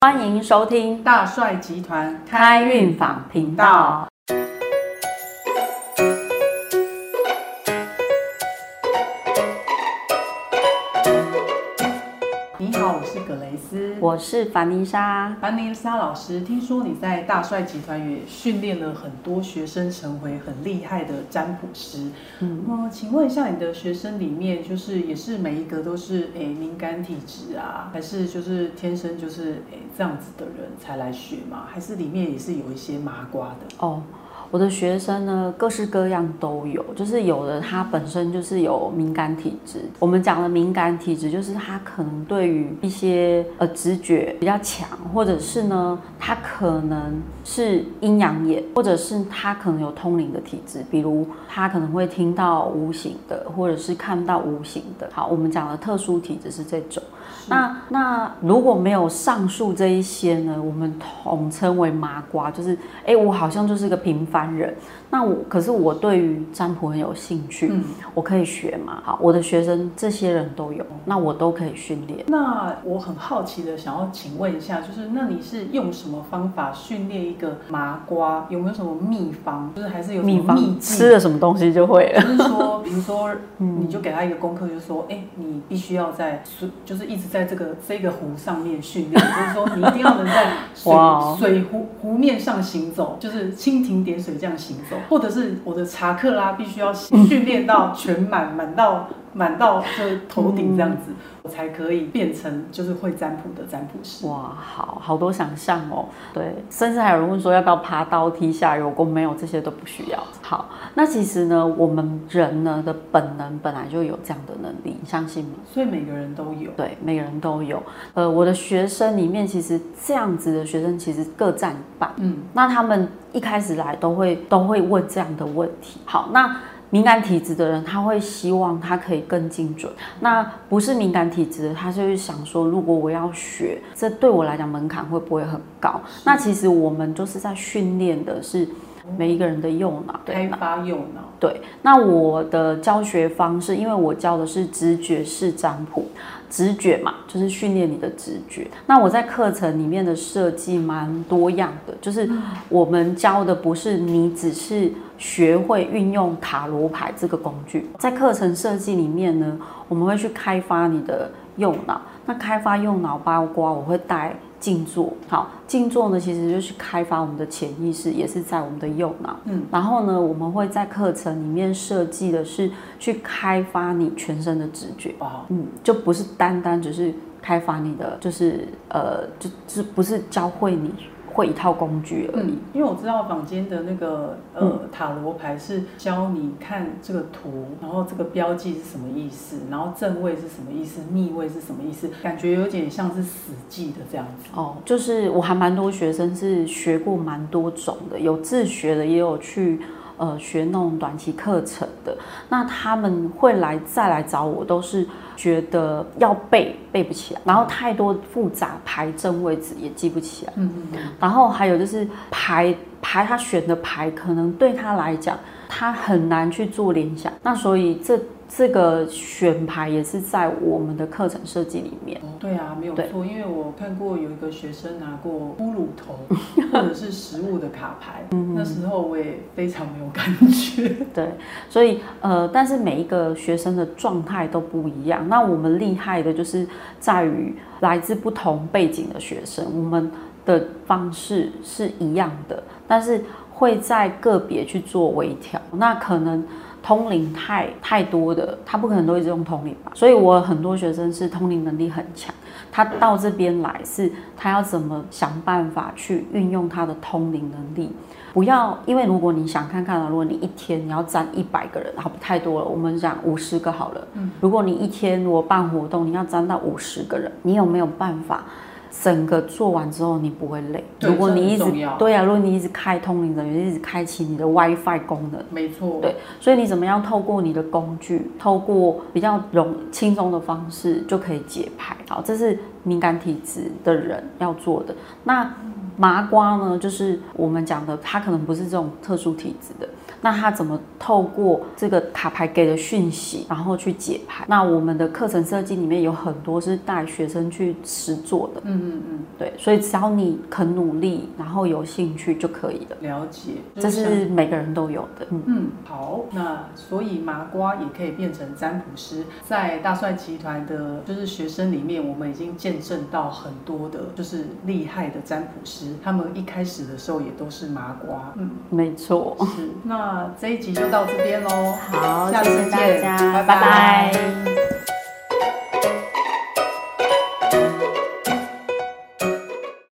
欢迎收听大帅集团开运坊频道。好，我是葛雷斯，我是凡妮莎。凡妮莎老师，听说你在大帅集团也训练了很多学生，成为很厉害的占卜师。嗯，呃，请问一下，你的学生里面，就是也是每一个都是诶敏感体质啊，还是就是天生就是诶这样子的人才来学吗？还是里面也是有一些麻瓜的？哦。我的学生呢，各式各样都有，就是有的他本身就是有敏感体质。我们讲的敏感体质，就是他可能对于一些呃直觉比较强，或者是呢，他可能是阴阳眼，或者是他可能有通灵的体质，比如他可能会听到无形的，或者是看到无形的。好，我们讲的特殊体质是这种。那那如果没有上述这一些呢，我们统称为麻瓜，就是哎，我好像就是个平凡人。那我可是我对于占卜很有兴趣，嗯，我可以学嘛？好，我的学生这些人都有，那我都可以训练。那我很好奇的想要请问一下，就是那你是用什么方法训练一个麻瓜？有没有什么秘方？就是还是有秘方？吃了什么东西就会了？就是说，比如说，你就给他一个功课，就是说，哎，你必须要在水，就是一直在这个这个湖上面训练，就是说，你一定要能在水 水湖湖面上行走，就是蜻蜓点水这样行走。或者是我的查克拉必须要训练到全满，满到满到就头顶这样子，我才可以变成就是会占卜的占卜师。哇，好好多想象哦。对，甚至还有人问说要不要爬刀梯下油锅，没有这些都不需要。好，那其实呢，我们人呢的本能本来就有这样的能力，你相信吗？所以每个人都有。对，每个人都有。呃，我的学生里面其实这样子的学生其实各占一半。嗯，那他们。一开始来都会都会问这样的问题。好，那敏感体质的人他会希望他可以更精准。那不是敏感体质的，他就是想说，如果我要学，这对我来讲门槛会不会很高？那其实我们就是在训练的是每一个人的右脑，开发右脑。对，那我的教学方式，因为我教的是直觉式占卜。直觉嘛，就是训练你的直觉。那我在课程里面的设计蛮多样的，就是我们教的不是你只是学会运用塔罗牌这个工具，在课程设计里面呢，我们会去开发你的右脑。那开发右脑包括我会带。静坐，好，静坐呢，其实就是开发我们的潜意识，也是在我们的右脑。嗯，然后呢，我们会在课程里面设计的是去开发你全身的直觉。哦，嗯，就不是单单只是开发你的，就是呃，就就不是教会你。会一套工具而已，因为我知道坊间的那个呃塔罗牌是教你看这个图，然后这个标记是什么意思，然后正位是什么意思，逆位是什么意思，感觉有点像是死记的这样子。哦，就是我还蛮多学生是学过蛮多种的，有自学的，也有去。呃，学那种短期课程的，那他们会来再来找我，都是觉得要背背不起来，然后太多复杂牌正位置也记不起来，嗯嗯，然后还有就是牌牌他选的牌，可能对他来讲，他很难去做联想，那所以这。这个选牌也是在我们的课程设计里面。哦，对啊，没有错，因为我看过有一个学生拿过骷髅头 或者是食物的卡牌，那时候我也非常没有感觉。对，所以呃，但是每一个学生的状态都不一样。那我们厉害的就是在于来自不同背景的学生，我们的方式是一样的，但是会在个别去做微调。那可能。通灵太太多的，他不可能都一直用通灵吧？所以我很多学生是通灵能力很强，他到这边来是，他要怎么想办法去运用他的通灵能力？不要，因为如果你想看看啊，如果你一天你要占一百个人，好不太多了，我们讲五十个好了。嗯，如果你一天我办活动，你要占到五十个人，你有没有办法？整个做完之后，你不会累。如果你一直对啊，如果你一直开通灵人员，一直开启你的 WiFi 功能，没错。对，所以你怎么样透过你的工具，透过比较容轻松的方式就可以解牌。好，这是敏感体质的人要做的。那麻瓜呢，就是我们讲的，他可能不是这种特殊体质的。那他怎么透过这个卡牌给的讯息，然后去解牌？那我们的课程设计里面有很多是带学生去实做的。嗯嗯嗯，对，所以只要你肯努力，然后有兴趣就可以了。了解，这是每个人都有的。嗯嗯，好，那所以麻瓜也可以变成占卜师，在大帅集团的就是学生里面，我们已经见证到很多的，就是厉害的占卜师，他们一开始的时候也都是麻瓜。嗯，没错。是，那这一集就到这边喽。好，谢谢大家，拜拜。